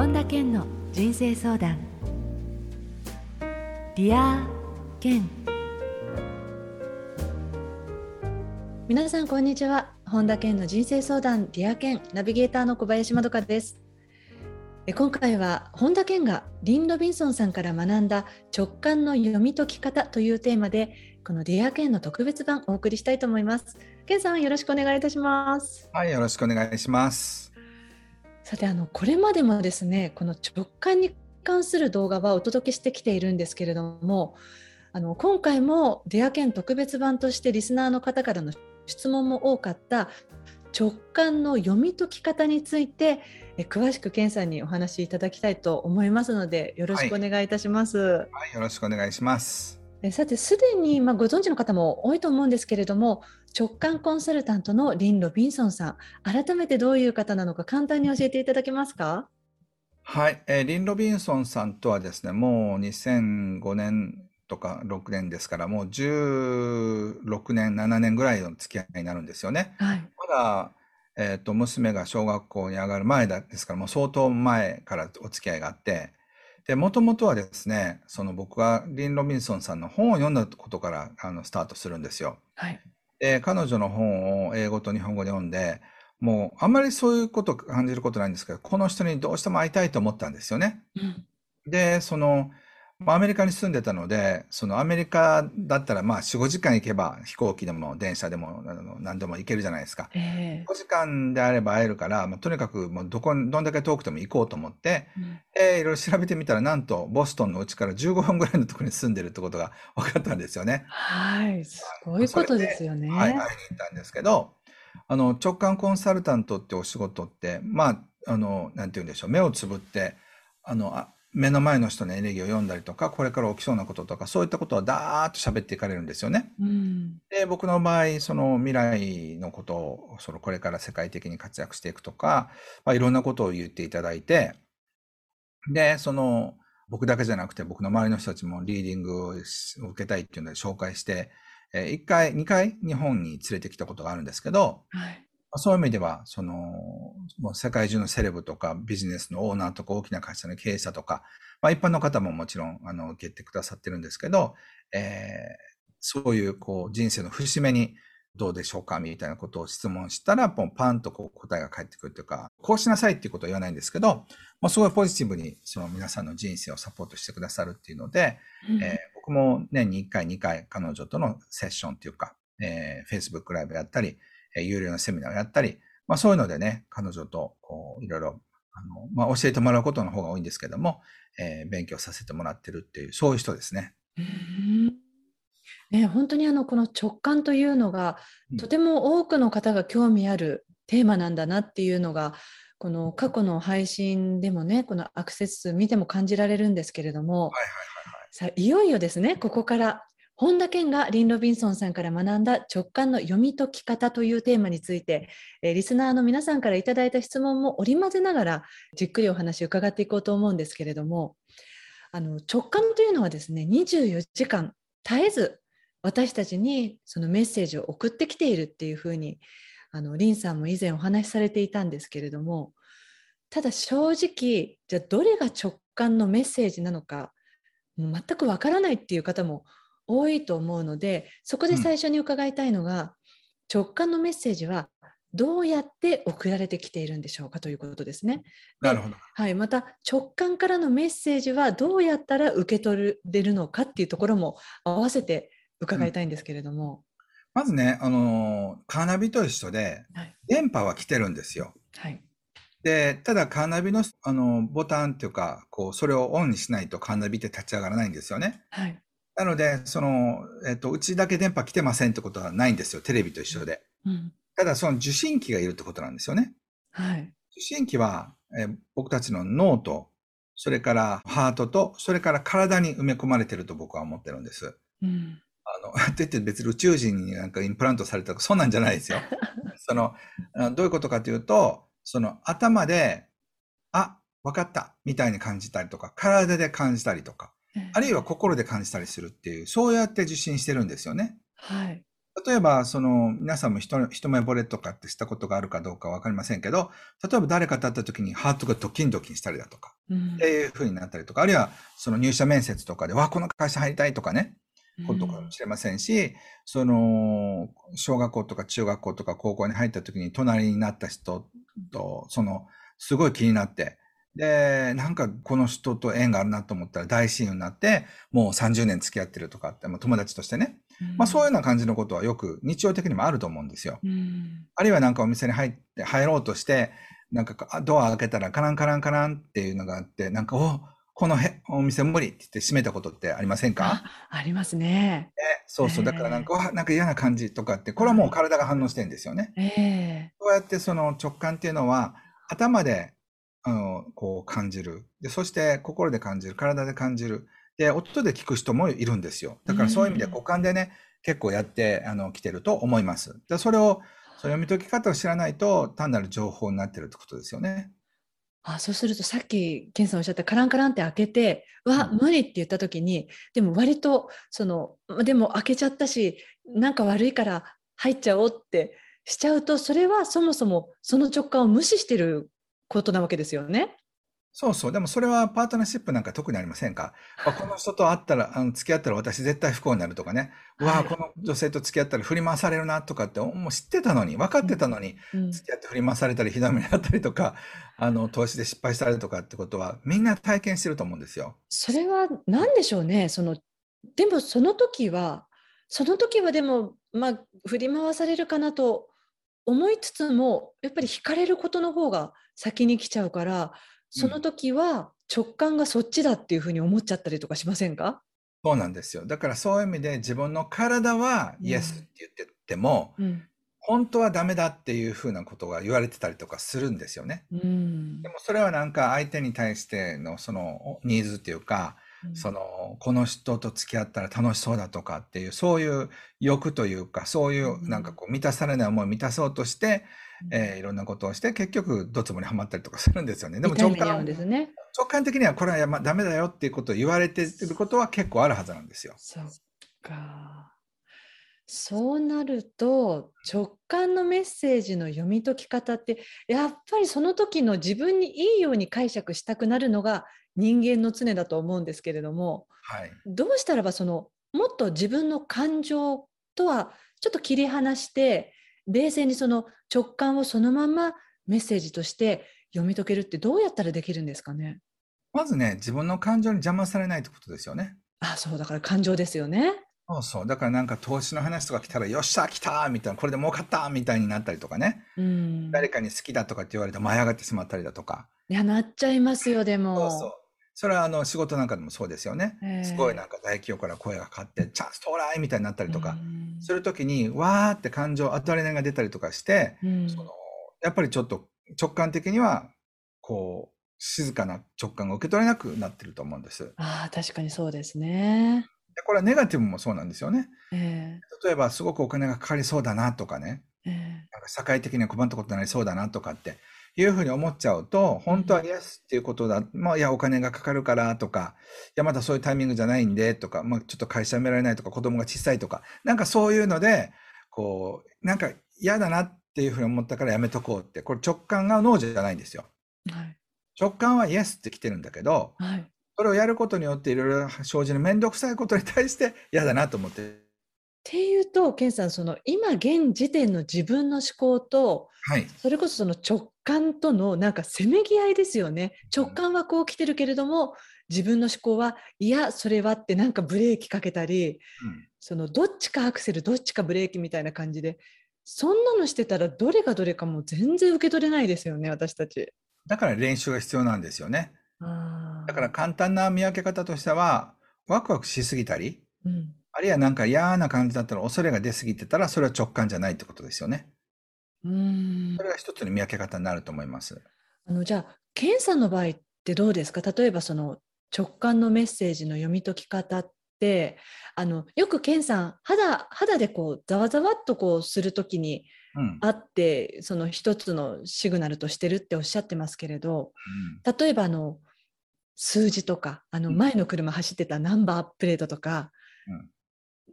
本田健の人生相談。ディア健。皆さんこんにちは。本田健の人生相談ディア健。ナビゲーターの小林まどかです。今回は本田健がリン・ロビンソンさんから学んだ直感の読み解き方というテーマでこのディア健の特別版お送りしたいと思います。健さんよろしくお願いいたします。はいよろしくお願いしますさてあのこれまでもですねこの直感に関する動画はお届けしてきているんですけれどもあの今回もデア健特別版としてリスナーの方からの質問も多かった直感の読み解き方についてえ詳しく健さんにお話しいただきたいと思いますのでよろしくお願いいたします。はい、はい、よろしくお願いします。さてすでにまあご存知の方も多いと思うんですけれども直感コンサルタントのリン・ロビンソンさん改めてどういう方なのか簡単に教えていただけますか？はい、えー、リン・ロビンソンさんとはですねもう2005年とか6年ですからもう16年7年ぐらいの付き合いになるんですよね。はい、まだえーと、娘が小学校に上がる前ですからもう相当前からお付き合いがあってもともとはですねその僕はリン・ロビンソンさんの本を読んだことからあのスタートするんですよ。はい、で彼女の本を英語と日本語で読んでもうあんまりそういうこと感じることないんですけどこの人にどうしても会いたいと思ったんですよね。うん、でそのアメリカに住んでたので、そのアメリカだったらまあ4、5時間行けば飛行機でも電車でも何でも行けるじゃないですか。えー、5時間であれば会えるから、まあ、とにかくもうどこ、どんだけ遠くても行こうと思って、うん、えー、いろいろ調べてみたら、なんとボストンのうちから15分ぐらいのところに住んでるってことが 分かったんですよね。はい、すごいことですよね。はい、会いに行ったんですけど、あの直感コンサルタントってお仕事って、まあ、あの、なんて言うんでしょう、目をつぶって、あの、あ目の前の人のエネルギーを読んだりとか、これから起きそうなこととか、そういったことはダーッと喋っていかれるんですよね。うん、で、僕の場合、その未来のことを、そのこれから世界的に活躍していくとか、まあ、いろんなことを言っていただいて、で、その、僕だけじゃなくて、僕の周りの人たちもリーディングを受けたいっていうので紹介して、え1回、2回日本に連れてきたことがあるんですけど、はい、そういう意味では、その、もう世界中のセレブとかビジネスのオーナーとか大きな会社の経営者とか、まあ一般の方ももちろん、あの、受けてくださってるんですけど、えー、そういう、こう、人生の節目にどうでしょうかみたいなことを質問したら、ポンパンとこう答えが返ってくるというか、こうしなさいっていうことは言わないんですけど、まあ、すごいポジティブにその皆さんの人生をサポートしてくださるっていうので、うん、えー、僕も年に1回、2回彼女とのセッションっていうか、えー、Facebook ライブやったり、え有料のセミナーをやったり、まあそういうのでね、彼女とこういろいろあの、まあ、教えてもらうことの方が多いんですけども、えー、勉強させてもらってるっていう、そういう人ですね。ね、本当にあのこの直感というのが、とても多くの方が興味あるテーマなんだなっていうのが、この過去の配信でもね、このアクセス数見ても感じられるんですけれども、はいはいはいはい、さあいよいよですね、ここから本田健がリン・ロビンソンさんから学んだ直感の読み解き方というテーマについて、えリスナーの皆さんからいただいた質問も織り交ぜながらじっくりお話を伺っていこうと思うんですけれどもあの直感というのはですね24時間絶えず私たちにそのメッセージを送ってきているっていうふうにあのリンさんも以前お話しされていたんですけれどもただ正直じゃあどれが直感のメッセージなのか全くわからないっていう方も多いと思うのでそこで最初に伺いたいのが、うん、直感のメッセージはどうやって送られてきているんでしょうかということですね。なるほど。はい、また直感からのメッセージはどうやったら受け取れるのかっていうところも合わせて伺いたいんですけれども。うん、まずね、あのカーナビと一緒で、はい、電波は来てるんですよ。はい。で、ただカーナビのあのボタンっていうか、こうそれをオンにしないとカーナビって立ち上がらないんですよね。はい。なので、その、えっと、うちだけ電波来てませんってことはないんですよ。テレビと一緒で。うん、ただ、その受信機がいるってことなんですよね。はい。受信機は、えー、僕たちの脳と、それからハートと、それから体に埋め込まれてると僕は思ってるんです。うん。あの、って言って別に宇宙人になんかインプラントされたとか、そんなんじゃないですよ。その、どういうことかというと、その頭で、あ、わかった、みたいに感じたりとか、体で感じたりとか、あるいは心で感じたりするっていう、そうやって受信してるんですよね。はい。例えば、その、皆さんも一一目惚れとかってしたことがあるかどうかわかりませんけど、例えば誰かと会った時にハートがドキンドキンしたりだとか、うんっていう風になったりとか、あるいはその入社面接とかで、わ、この会社入りたいとかね、ことかもしれませんし、その、小学校とか中学校とか高校に入った時に隣になった人と、その、すごい気になって、で、なんかこの人と縁があるなと思ったら大親友になって、もう30年付き合ってるとかって、まあ友達としてね。まあそういうような感じのことはよく日常的にもあると思うんですよ。うんあるいはなんかお店に入って、入ろうとして、なんかあドア開けたらカランカランカランっていうのがあって、なんか、おこのへお店無理って言って閉めたことってありませんか？あありますね。そうそう。ええだからなんか、わなんか嫌な感じとかって、これはもう体が反応してるんですよね。ええそうやってその直感っていうのは、頭で、あの、こう感じる。で、そして心で感じる。体で感じる。で、音で聞く人もいるんですよ。だからそういう意味でうん五感でね、結構やって、あの、来てると思います。で、それを、その読み解き方を知らないと、単なる情報になってるってことですよね。あそうするとさっき健さんおっしゃったカランカランって開けて「うわうん無理」って言った時にでも割とそのでも開けちゃったしなんか悪いから入っちゃおうってしちゃうとそれはそもそもその直感を無視してることなわけですよね。そうそう。でもそれはパートナーシップなんか特にありませんか？あこの人と会ったら、あの付き合ったら私絶対不幸になるとかね。うわあ、はいこの女性と付き合ったら振り回されるなとかって、もう知ってたのに、分かってたのに、うん付き合って振り回されたり、ひどい目にあったりとか、あの、投資で失敗したりとかってことは、みんな体験してると思うんですよ。それは何でしょうね？そのでもその時はその時はでもまあ振り回されるかなと思いつつもやっぱり惹かれることの方が先に来ちゃうからその時は直感がそっちだっていうふうに思っちゃったりとかしませんか、そうなんですよ。だからそういう意味で自分の体はうん。イエスって言ってても、うん。本当はダメだっていうふうなことが言われてたりとかするんですよね。うん。でもそれはなんか相手に対してのそのニーズっていうか、その、この人と付き合ったら楽しそうだとかっていう、そういう欲というか、そういうなんかこう満たされない思いを満たそうとして、えーいろんなことをして、結局ドツボにはまったりとかするんですよね。でも直感、ですね。直感的にはこれはやまダメだよっていうことを言われてることは結構あるはずなんですよ。そっか。そうなると直感のメッセージの読み解き方ってやっぱりその時の自分にいいように解釈したくなるのが人間の常だと思うんですけれどもはい。どうしたらばそのもっと自分の感情とはちょっと切り離して冷静にその直感をそのままメッセージとして読み解けるってどうやったらできるんですかね？まずね、自分の感情に邪魔されないってことですよね。あそうだから感情ですよね。そうそう。だからなんか投資の話とか来たら、よっしゃ、来たみたいな、これで儲かったみたいになったりとかね。うん、誰かに好きだとかって言われて舞い上がってしまったりだとか。いやなっちゃいますよでそうも。そう。それはあの仕事なんかでもそうですよね。ええすごいなんか大企業から声がかかって、チャンス到来みたいになったりとかうんするときに、わーって感情、アドレナが出たりとかして、うんそのやっぱりちょっと直感的には、こう、静かな直感が受け取れなくなってると思うんです。ああ確かにそうですね。で、これはネガティブもそうなんですよね。え例えば、すごくお金がかかりそうだなとかね、ええなんか社会的には困ったことになりそうだなとかっていうふうに思っちゃうと、本当はイエスっていうことだ、まあ、いや、お金がかかるからとか、いや、まだそういうタイミングじゃないんでとか、まあ、ちょっと会社辞められないとか、子供が小さいとか、なんかそういうので、こう、なんか嫌だなっていうふうに思ったからやめとこうって、これ直感がノーじゃないんですよ。はい直感はイエスって来てるんだけど、はい。それをやることによっていろいろ生じる面倒くさいことに対して嫌だなと思って、っていうと健さんその今現時点の自分の思考とはい。それこそその直感とのなんかせめぎ合いですよね。直感はこう来てるけれども自分の思考はいやそれはってなんかブレーキかけたりうんそのどっちかアクセルどっちかブレーキみたいな感じでそんなのしてたらどれがどれかもう全然受け取れないですよね私たち。だから練習が必要なんですよね。だから簡単な見分け方としては、ワクワクしすぎたり、うんあるいはなんか嫌な感じだったら恐れが出すぎてたら、それは直感じゃないってことですよね。うんそれが一つの見分け方になると思います。あのじゃあケンさんの場合ってどうですか？例えばその直感のメッセージの読み解き方ってあのよくケンさん肌肌でこうざわざわっとこうするときにうん。あってその一つのシグナルとしてるっておっしゃってますけれどうん例えばあの数字とかあのうん前の車走ってたナンバープレートとか、うん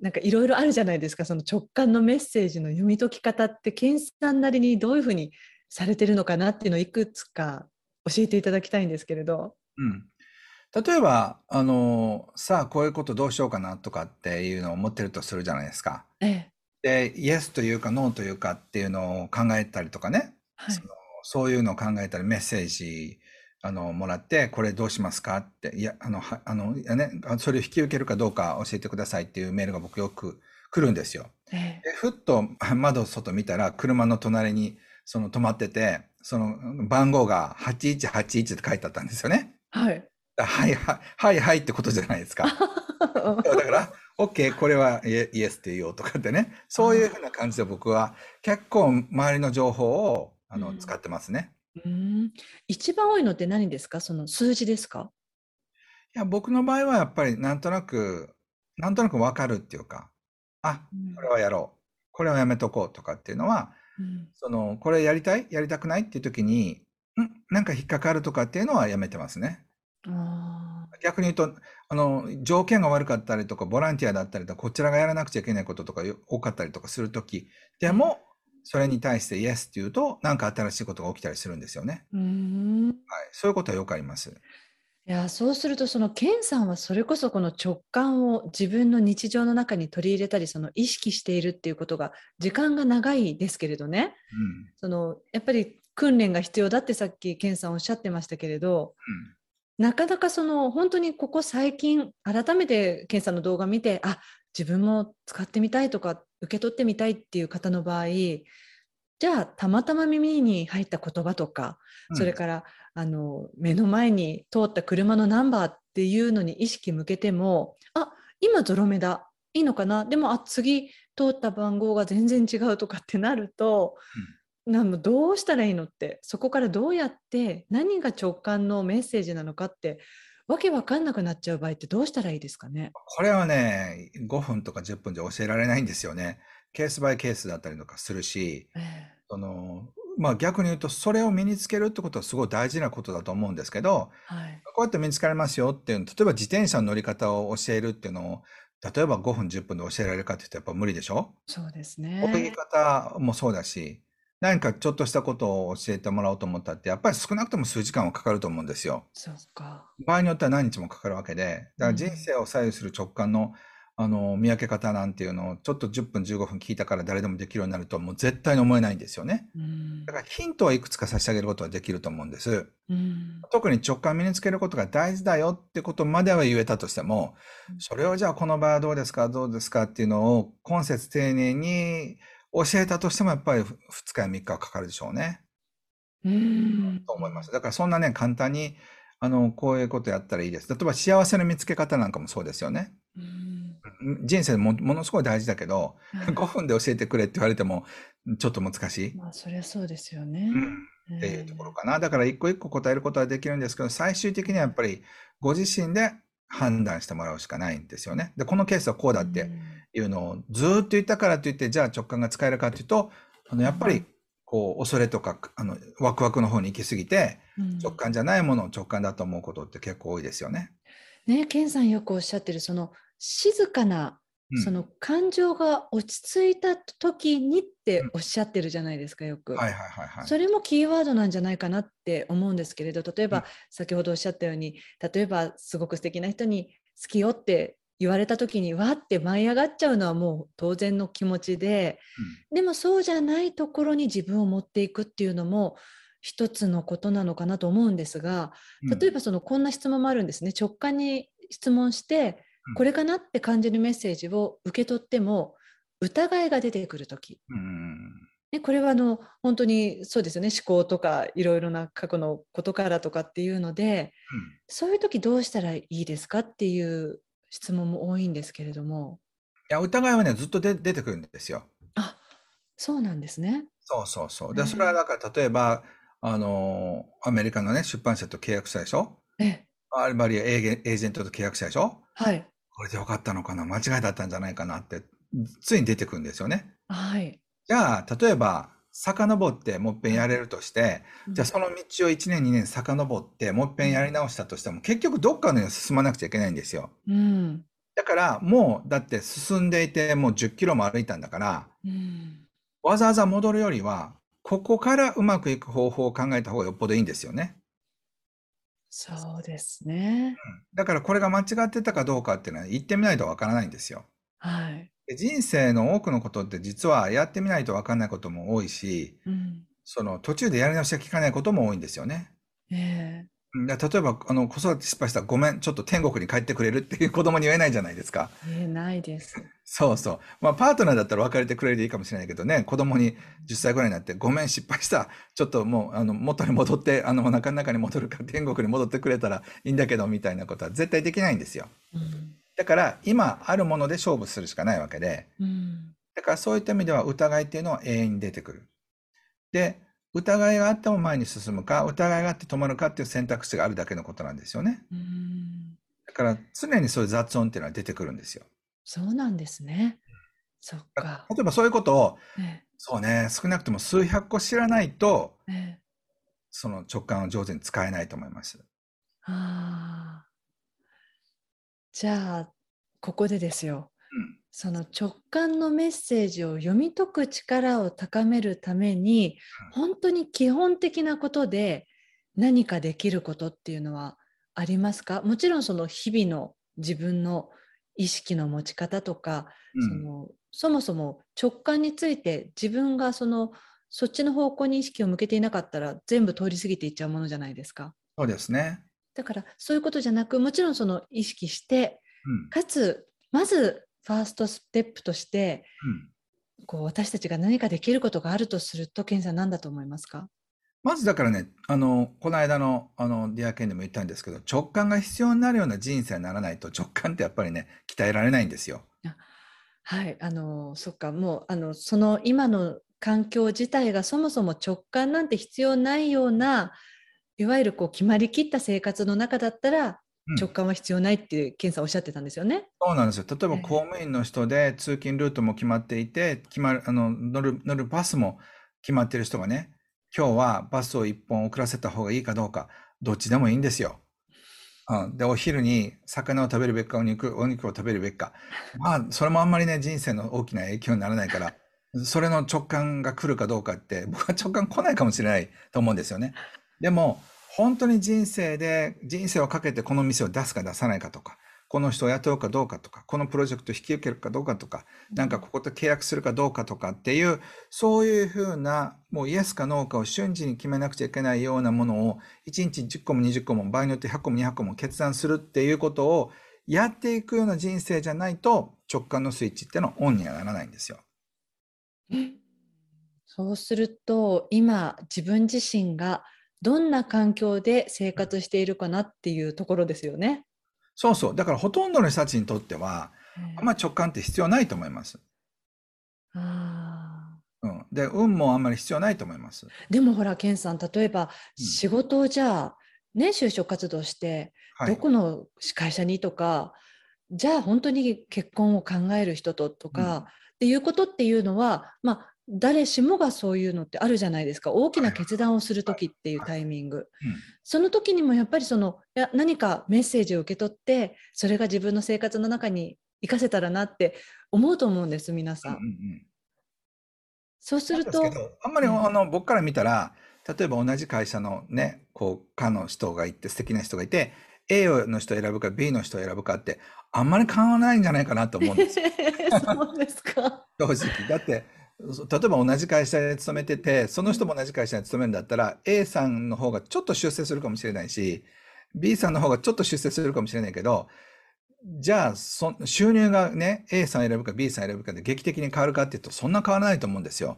なんかいろいろあるじゃないですか。その直感のメッセージの読み解き方って健さんなりにどういうふうにされてるのかなっていうのをいくつか教えていただきたいんですけれど。うん。例えば、あの、さあ、こういうことどうしようかなとかっていうのを思ってるとするじゃないですか。ええ、で、イエスというかノーというかっていうのを考えたりとかね、はい、そのそういうのを考えたりメッセージあのもらって、これどうしますかって、いや、あの、はあの、ね、それを引き受けるかどうか教えてくださいっていうメールが僕よく来るんですよ。えでふっと窓外見たら、車の隣にその止まってて、その番号が8181って書いてあったんですよね。はい。はいはいはいはいってことじゃないですか。だから、OK、これはイエスって言おうとかってね、そういうふうな感じで僕は結構周りの情報をあの、使ってますね。うん、一番多いのって何ですか？その数字ですか？いや、僕の場合はやっぱりなんとなく、なんとなくわかるっていうか、あ、これはやろう。これはやめとこうとかっていうのは、うん、その、これやりたい？やりたくないっていう時に、ん？なんか引っかかるとかっていうのはやめてますね。逆に言うと、あの、条件が悪かったりとか、ボランティアだったりとか、こちらがやらなくちゃいけないこととか多かったりとかするときでも、それに対してイエスって言うと、なんか新しいことが起きたりするんですよね。はい、そういうことはよくあります。いやそうするとそのケンさんはそれこそこの直感を自分の日常の中に取り入れたりその意識しているっていうことが時間が長いですけれどね、うん、そのやっぱり訓練が必要だってさっきケンさんおっしゃってましたけれど、なかなかその本当にここ最近改めて検査の動画見てあ自分も使ってみたいとか受け取ってみたいっていう方の場合じゃあたまたま耳に入った言葉とか、うん、それからあの目の前に通った車のナンバーっていうのに意識向けてもあ今ゾロ目だ。いいのかな？でもあ次通った番号が全然違うとかってなると、なんどうしたらいいのってそこからどうやって何が直感のメッセージなのかってわけわかんなくなっちゃう場合ってどうしたらいいですかね？これはね5分とか10分じゃ教えられないんですよね。ケースバイケースだったりとかするし、えー、そのまあ、逆に言うとそれを身につけるってことはすごい大事なことだと思うんですけど、はい、こうやって身につかれますよっていう例えば自転車の乗り方を教えるっていうのを例えば5分10分で教えられるかって言ったらやっぱ無理でしょ？そうですね。泳ぎ方もそうだし何かちょっとしたことを教えてもらおうと思ったって、やっぱり少なくとも数時間はかかると思うんですよ。そうか。場合によっては何日もかかるわけで、だから人生を左右する直感の、あの、見分け方なんていうのを、ちょっと10分15分聞いたから誰でもできるようになると、もう絶対に思えないんですよね。だからヒントはいくつか差し上げることはできると思うんです。特に直感身につけることが大事だよってことまでは言えたとしても、それをじゃあこの場合はどうですか、どうですかっていうのを今節丁寧に教えたとしてもやっぱり2日や3日はかかるでしょうね。うん。と思います。だからそんなね、簡単に、あの、こういうことやったらいいです。例えば幸せの見つけ方なんかもそうですよね。人生もものすごい大事だけど、5分で教えてくれって言われてもちょっと難しい。まあそりゃそうですよね、うん。っていうところかな。だから一個一個答えることはできるんですけど、最終的にはやっぱりご自身で判断してもらうしかないんですよね。で、このケースはこうだっていうのをずっと言ったからといって、じゃあ直感が使えるかというと、あのやっぱりこう恐れとかあのワクワクの方に行き過ぎて、直感じゃないものを直感だと思うことって結構多いですよね。ね、ケンさんよくおっしゃってるその静かなその感情が落ち着いた時にっておっしゃってるじゃないですか、よく。それもキーワードなんじゃないかなって思うんですけれど、例えば、先ほどおっしゃったように、例えばすごく素敵な人に好きよって言われた時にわって舞い上がっちゃうのはもう当然の気持ちで、うん、でもそうじゃないところに自分を持っていくっていうのも一つのことなのかなと思うんですが例えばそのこんな質問もあるんですね。直感に質問してこれかなって感じるメッセージを受け取っても疑いが出てくる時、うん、ね、これはあの本当にそうですよね。思考とかいろいろな過去のことからとかっていうので、うん、そういう時どうしたらいいですかっていう質問も多いんですけれども。いや、疑いはね、ずっとで出てくるんですよ。あ、そうなんですね。そうそうそう。で、それはだから、例えば、あの、アメリカのね、出版社と契約したでしょ？えあるいはエージェントと契約したでしょ？はい。これでよかったのかな？間違いだったんじゃないかなって、ついに出てくるんですよね。はい。じゃあ、例えば、遡ってもっぺんやれるとして、うん、じゃあその道を1年2年遡ってもっぺんやり直したとしても結局どっかのに進まなくちゃいけないんですよ。うん、だからもうだって進んでいてもう10キロも歩いたんだから、うんわざわざ戻るよりは、ここからうまくいく方法を考えた方がよっぽどいいんですよね。そうですね。だからこれが間違ってたかどうかっていうのは言ってみないとわからないんですよ。はい。で人生の多くのことって実はやってみないとわかんないことも多いし、うん。その途中でやり直しが効かないことも多いんですよね。ええうんだから例えば、あの、子育て失敗したらごめん、ちょっと天国に帰ってくれるっていう子供に言えないじゃないですか。言えないです。そうそう。まあ、パートナーだったら別れてくれるでいいかもしれないけどね、子供に10歳ぐらいになって、ごめん、失敗した。ちょっともう、あの、元に戻って、あの、お腹の中に戻るから天国に戻ってくれたらいいんだけど、みたいなことは絶対できないんですよ。うん。だから、今あるもので勝負するしかないわけで、うん。だからそういった意味では疑いっていうのは永遠に出てくる。で、疑いがあっても前に進むか、疑いがあって止まるかっていう選択肢があるだけのことなんですよね。うん。だから常にそういう雑音っていうのは出てくるんですよ。そうなんですね。そっか。例えばそういうことを、えそうね、少なくとも数百個知らないと、えええその直感を上手に使えないと思います。ああ。じゃあ、ここでですよ。うん。その直感のメッセージを読み解く力を高めるためにうん本当に基本的なことで何かできることっていうのはありますか？もちろんその日々の自分の意識の持ち方とか、うんそのそもそも直感について自分がそのそっちの方向に意識を向けていなかったら全部通り過ぎていっちゃうものじゃないですか。そうですね。だからそういうことじゃなくもちろんその意識してうん。かつまずファーストステップとしてうん。こう私たちが何かできることがあるとすると、ケンさん何だと思いますか？まずだからね、あの、この間の、あの、ディアケンでも言ったんですけど、直感が必要になるような人生にならないと直感ってやっぱりね、鍛えられないんですよ。はい、あの、そっか、もう、あの、その今の環境自体がそもそも直感なんて必要ないような、いわゆるこう決まりきった生活の中だったら、うん直感は必要ないって、ケンさんおっしゃってたんですよね。そうなんですよ。例えばええ公務員の人で通勤ルートも決まっていて、決まる、あの、乗る、乗るバスも決まってる人がね、今日はバスを一本遅らせた方がいいかどうか、どっちでもいいんですよ。うん、で、お昼に魚を食べるべきか、お肉、お肉を食べるべきか。まあ、それもあんまりね、人生の大きな影響にならないから、それの直感が来るかどうかって、僕は直感来ないかもしれないと思うんですよね。でも、本当に人生で、人生をかけてこの店を出すか出さないかとか、この人を雇うかどうかとか、このプロジェクトを引き受けるかどうかとか、なんかここと契約するかどうかとかっていう、そういうふうな、もうイエスかノーかを瞬時に決めなくちゃいけないようなものを、1日10個も20個も、場合によって100個も200個も決断するっていうことをやっていくような人生じゃないと、直感のスイッチっていうのはオンにはならないんですよ。そうすると、今、自分自身がどんな環境で生活しているかなっていうところですよね。そうそう。だからほとんどの人たちにとっては、あんまり直感って必要ないと思います。あうん。で、運もあんまり必要ないと思います。ーでもほら、ケンさん、例えばうん仕事をじゃあ、ね、就職活動して、はい。どこの会社にとか、じゃあ本当に結婚を考える人ととか、うんっていうことっていうのは、まあ、誰しもがそういうのってあるじゃないですか。大きな決断をするときっていうタイミング。うんその時にもやっぱりそのいや何かメッセージを受け取ってそれが自分の生活の中に活かせたらなって思うと思うんです皆さん。うんうんうんそうするとあんまりうんあの僕から見たら、例えば同じ会社のね、こう、かの人がいて、素敵な人がいて、A の人を選ぶか B の人を選ぶかって、あんまり変わらないんじゃないかなと思うんですよ。そうですか。正直。だって、そ例えば同じ会社で勤めてて、その人も同じ会社に勤めるんだったら、A さんの方がちょっと出世するかもしれないし、B さんの方がちょっと出世するかもしれないけど、じゃあ、そ収入がね、A さん選ぶか B さん選ぶかで劇的に変わるかっていうと、そんな変わらないと思うんですよ。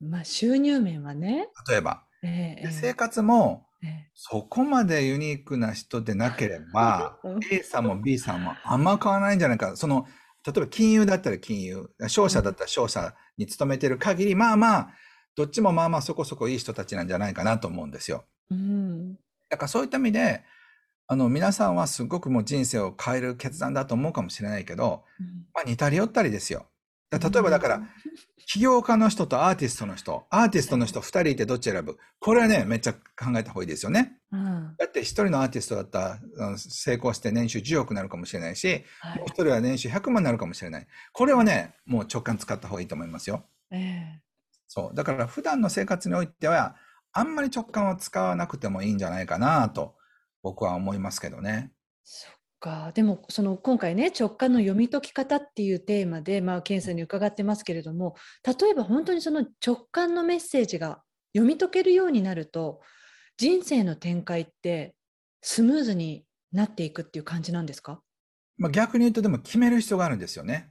まあ収入面はね。例えば。ええで生活も、ええそこまでユニークな人でなければ うん、A さんも B さんもあんま変わらないんじゃないか。その、例えば金融だったら金融、商社だったら商社に勤めてる限り、まあまあ、どっちもまあまあそこそこいい人たちなんじゃないかなと思うんですよ。うんだからそういった意味で、あの、皆さんはすごくもう人生を変える決断だと思うかもしれないけど、うんまあ似たり寄ったりですよ。だ例えばだから、起業家の人とアーティストの人、アーティストの人2人いてどっち選ぶ？これはね、めっちゃ考えた方がいいですよね。うんだって1人のアーティストだったら成功して年収10億になるかもしれないし、はいもう1人は年収100万になるかもしれない。これはね、もう直感使った方がいいと思いますよ。えそう。だから普段の生活においては、あんまり直感を使わなくてもいいんじゃないかなと、僕は思いますけどね。そっかでもその今回ね直感の読み解き方っていうテーマで、まあ、ケンさんに伺ってますけれども例えば本当にその直感のメッセージが読み解けるようになると人生の展開ってスムーズになっていくっていう感じなんですか？まあ、逆に言うとでも決める必要があるんですよね。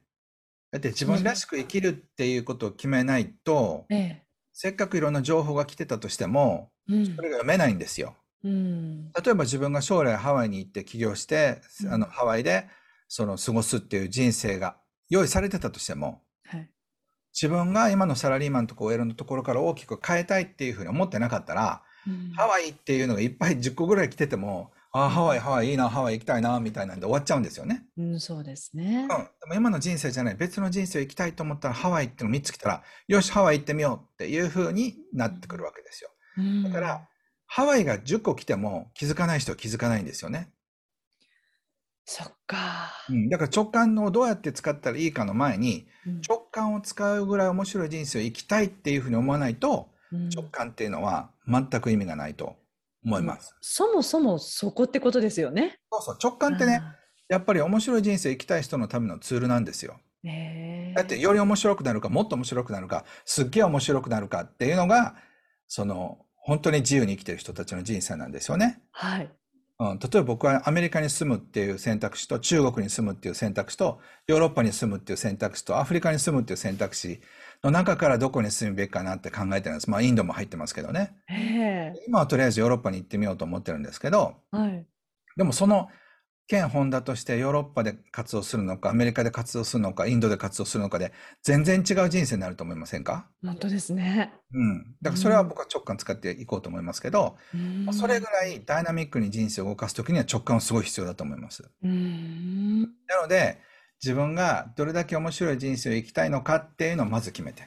だって自分らしく生きるっていうことを決めないと、えせっかくいろんな情報が来てたとしても、えうんそれが読めないんですよ。うん。例えば自分が将来ハワイに行って起業して、うん。あのハワイでその過ごすっていう人生が用意されてたとしても、はい。自分が今のサラリーマンとか OL のところから大きく変えたいっていうふうに思ってなかったら、うん。ハワイっていうのがいっぱい10個ぐらい来てても、ああ、ハワイ、ハワイいいな、ハワイ行きたいな、みたいなんで終わっちゃうんですよね。うん、そうですね。うん。でも今の人生じゃない、別の人生を生きたいと思ったら、ハワイっての3つ来たら、よし、ハワイ行ってみようっていうふうになってくるわけですよ。うん。だから、ハワイが10個来ても気づかない人は気づかないんですよね。そっか、うん、だから直感をどうやって使ったらいいかの前に、うん直感を使うぐらい面白い人生を生きたいっていうふうに思わないと、うん直感っていうのは全く意味がないと思います。そもそもそこってことですよね。そうそう、直感ってね、やっぱり面白い人生を生きたい人のためのツールなんですよ。だってより面白くなるか、もっと面白くなるか、すっげえ面白くなるかっていうのが、その、本当に自由に生きてる人たちの人生なんですよね。はい。うん、例えば僕はアメリカに住むっていう選択肢と中国に住むっていう選択肢とヨーロッパに住むっていう選択肢とアフリカに住むっていう選択肢の中からどこに住むべきかなって考えてるんです。まあインドも入ってますけどね。今はとりあえずヨーロッパに行ってみようと思ってるんですけど、はい。でもその県本田としてヨーロッパで活動するのか、アメリカで活動するのか、インドで活動するのかで全然違う人生になると思いませんか？本当ですね。うん。だからそれは僕は直感使っていこうと思いますけど、うんそれぐらいダイナミックに人生を動かすときには直感はすごい必要だと思います。うん。なので、自分がどれだけ面白い人生を生きたいのかっていうのをまず決めて。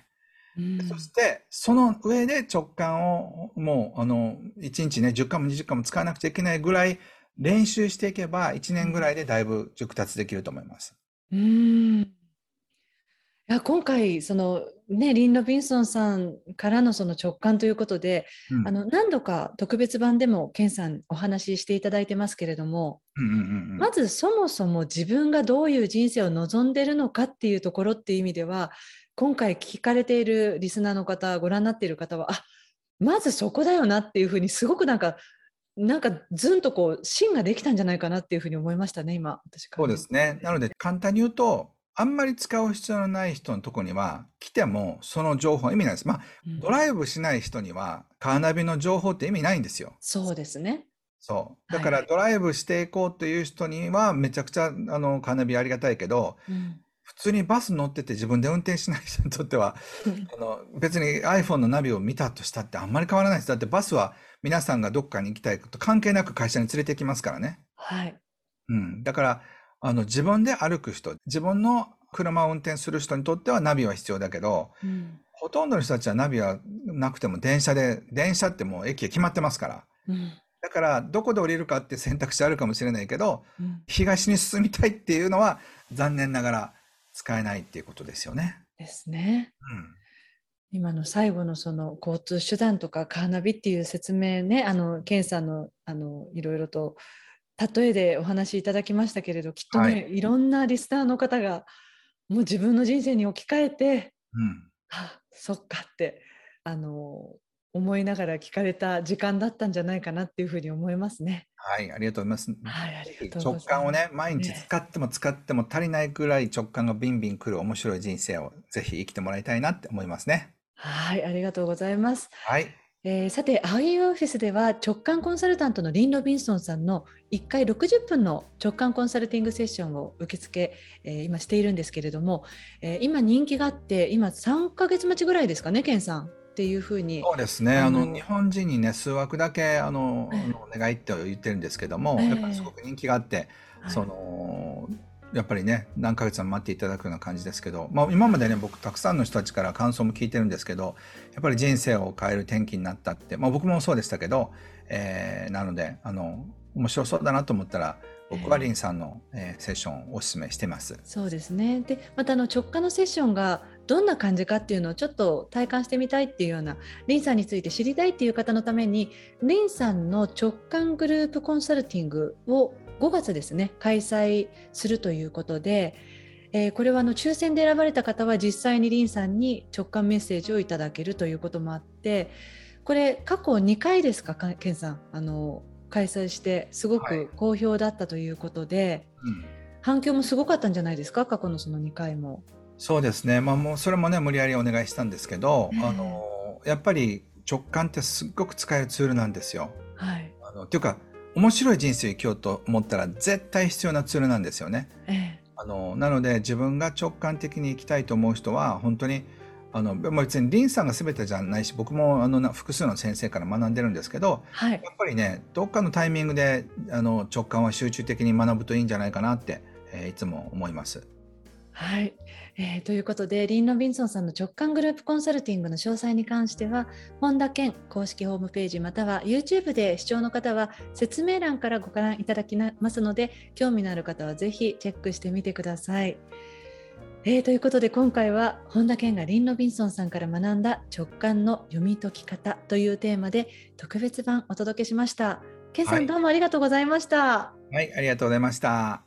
うんそして、その上で直感をもう、あの、1日ね、10回も20回も使わなくちゃいけないぐらい練習していけば、1年ぐらいでだいぶ熟達できると思います。うん。いや今回そのねリン・ロビンソンさんからのその直感ということで、うんあの何度か特別版でもケンさんお話ししていただいてますけれども、うんうんうんうんまずそもそも自分がどういう人生を望んでるのかっていうところっていう意味では今回聞かれているリスナーの方ご覧になっている方はあまずそこだよなっていうふうにすごくなんかなんかずんとこう芯ができたんじゃないかなっていうふうに思いましたね今私そうですね。なので、簡単に言うと、あんまり使う必要のない人のとこには、来てもその情報は意味ないです。まあ、うんドライブしない人には、カーナビの情報って意味ないんですよ。そうですね。そう。だはいからドライブしていこうという人にはめちゃくちゃあのカーナビありがたいけど、うん普通にバス乗ってて自分で運転しない人にとっては、あの別に iPhone のナビを見たとしたってあんまり変わらないです。だってバスは皆さんがどっかに行きたいこと関係なく会社に連れてきますからね。はい。うん。だから、あの自分で歩く人、自分の車を運転する人にとってはナビは必要だけど、うんほとんどの人たちはナビはなくても電車で、電車ってもう駅が決まってますから。うんだから、どこで降りるかって選択肢あるかもしれないけど、うん東に進みたいっていうのは残念ながら使えないっていうことですよね。ですね。うん。今の最後のその交通手段とかカーナビっていう説明ね、あのケンさんのあのいろいろと例えでお話しいただきましたけれど、きっとね、、はいろんなリスナーの方がもう自分の人生に置き換えて、うん。あ、そっかってあの思いながら聞かれた時間だったんじゃないかなっていうふうに思いますね。はい、ありがとうございます。はい、ありがとうござい直ます。感をね、毎日ね使っても使っても足りないくらい直感がビンビン来る面白い人生をぜひ生きてもらいたいなって思いますね。はい、ありがとうございます。はい。えーさて、青いオフィスでは直感コンサルタントのリン・ロビンソンさんの1回60分の直感コンサルティングセッションを受付、えー今しているんですけれども、えー今人気があって、今3ヶ月待ちぐらいですかね、ケンさんっていうふうに。そうですね。あの日本人にね、数枠だけ、あの、ええあのお願いって言ってるんですけども、ええやっぱりすごく人気があって、はいその、やっぱりね、何ヶ月も待っていただくような感じですけど、まあ、今までね、僕、たくさんの人たちから感想も聞いてるんですけど、やっぱり人生を変える転機になったって、まあ、僕もそうでしたけど、えー、なので、あの、面白そうだなと思ったら、僕はリンさんの、えー、セッションをお勧めしてます。そうですね。で、またあの直感のセッションがどんな感じかっていうのをちょっと体感してみたいっていうようなリンさんについて知りたいっていう方のために、リンさんの直感グループコンサルティングを5月ですね、開催するということで、えー、これはあの抽選で選ばれた方は実際にリンさんに直感メッセージをいただけるということもあって、これ過去2回ですか、ケンさん。あの開催してすごく好評だったということで、はいうん、反響もすごかったんじゃないですか過去のその2回も。そうですね、まあ、もうそれもね無理やりお願いしたんですけど、あのやっぱり直感ってすっごく使えるツールなんですよ。はい、あのっていうか面白い人生を生きようと思ったら絶対必要なツールなんですよね。ええ、あのなので自分が直感的に生きたいと思う人は本当にあの別にリンさんが全てじゃないし僕もあの複数の先生から学んでるんですけど、はい、やっぱりねどっかのタイミングであの直感は集中的に学ぶといいんじゃないかなって、えー、いつも思います。はい、えー、ということでリン・ロビンソンさんの直感グループコンサルティングの詳細に関しては本田健公式ホームページまたは YouTube で視聴の方は説明欄からご覧いただきますので興味のある方はぜひチェックしてみてください。えー、ということで今回は本田健がリン・ロビンソンさんから学んだ直感の読み解き方というテーマで特別版お届けしました。健さん、はい、どうもありがとうございました。はい、ありがとうございました。